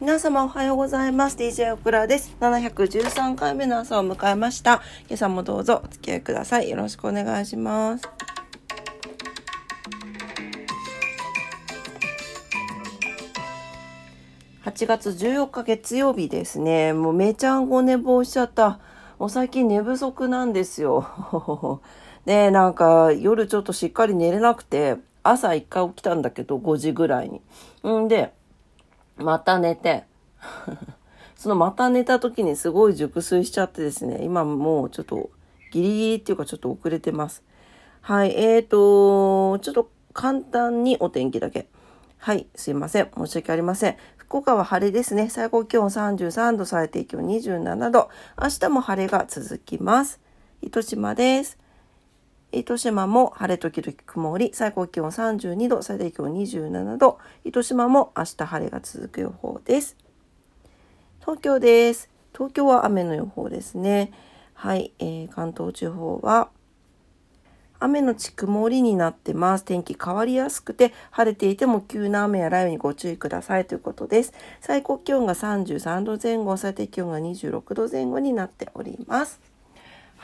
皆様おはようございます。DJ オクラです。713回目の朝を迎えました。今朝もどうぞお付き合いください。よろしくお願いします。8月14日月曜日ですね。もうめちゃんご寝坊しちゃった。もう最近寝不足なんですよ。で、なんか夜ちょっとしっかり寝れなくて、朝一回起きたんだけど、5時ぐらいに。んで、また寝て、そのまた寝た時にすごい熟睡しちゃってですね、今もうちょっとギリギリっていうかちょっと遅れてます。はい、えーと、ちょっと簡単にお天気だけ。はい、すいません。申し訳ありません。福岡は晴れですね。最高気温33度、最低気温27度。明日も晴れが続きます。糸島です。糸島も晴れ時々曇り、最高気温32度、最低気温27度。糸島も明日晴れが続く予報です。東京です。東京は雨の予報ですね。はい、えー、関東地方は雨のち曇りになってます。天気変わりやすくて、晴れていても急な雨や雷雨にご注意くださいということです。最高気温が33度前後、最低気温が26度前後になっております。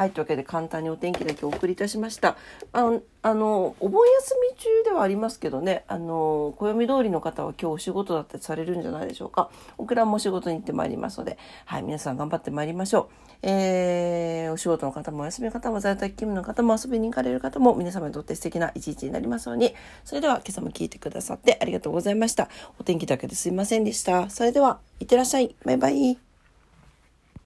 はい、というわけで簡単にお天気だけお送りいたしました。あの、あのお盆休み中ではありますけどね、あの、暦通りの方は今日お仕事だったりされるんじゃないでしょうか。オクラも仕事に行ってまいりますので、はい、皆さん頑張ってまいりましょう。えー、お仕事の方もお休みの方も在宅勤務の方も遊びに行かれる方も皆様にとって素敵な一日になりますように。それでは今朝も聞いてくださってありがとうございました。お天気だけですいませんでした。それでは、いってらっしゃい。バイバイ。